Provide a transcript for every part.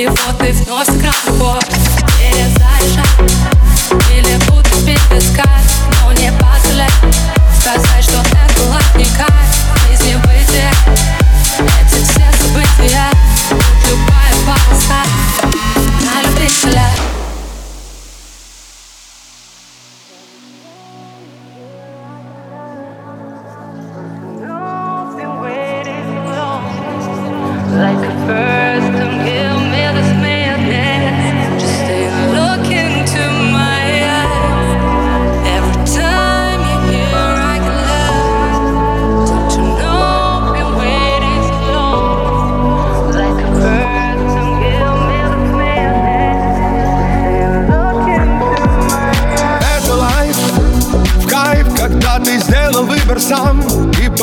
И вот ты вновь сыграл любовь Перезаряжай.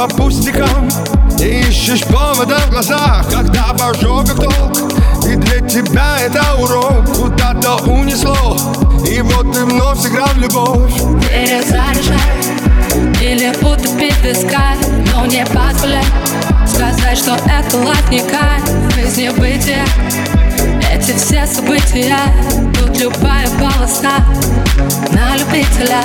По пустякам ищешь повода в глазах Когда в ожогах толк И для тебя это урок Куда-то унесло. И вот ты вновь сыграл любовь. Перезаряжай Или утопить песка Но не позволяй Сказать, что это кайф Жизни бытия Эти все события. Тут любая полоса На любителя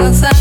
outside.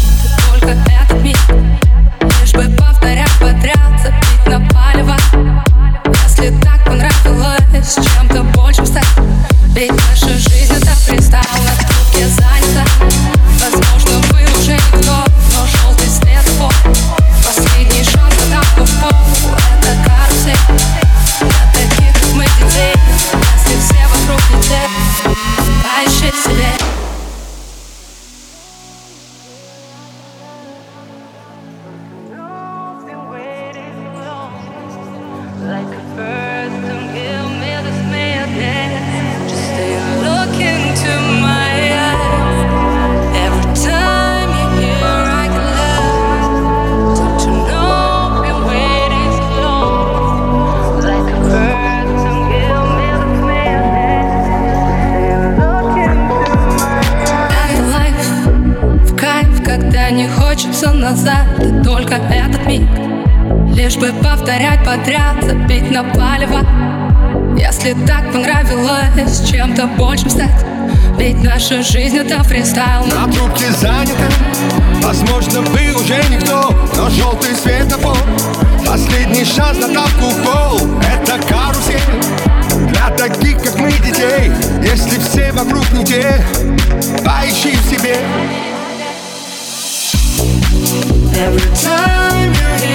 Назад И только этот миг. Лишь бы повторять подряд, забить на палево. Если так понравилось, чем-то большим стать. Ведь наша жизнь это фристайл. На трубке занято Возможно, вы уже никто Но желтый светофор. Последний шанс на тапку в пол Это карусель. Для таких, как мы, детей Если все вокруг не те Поищи в себе Every time you're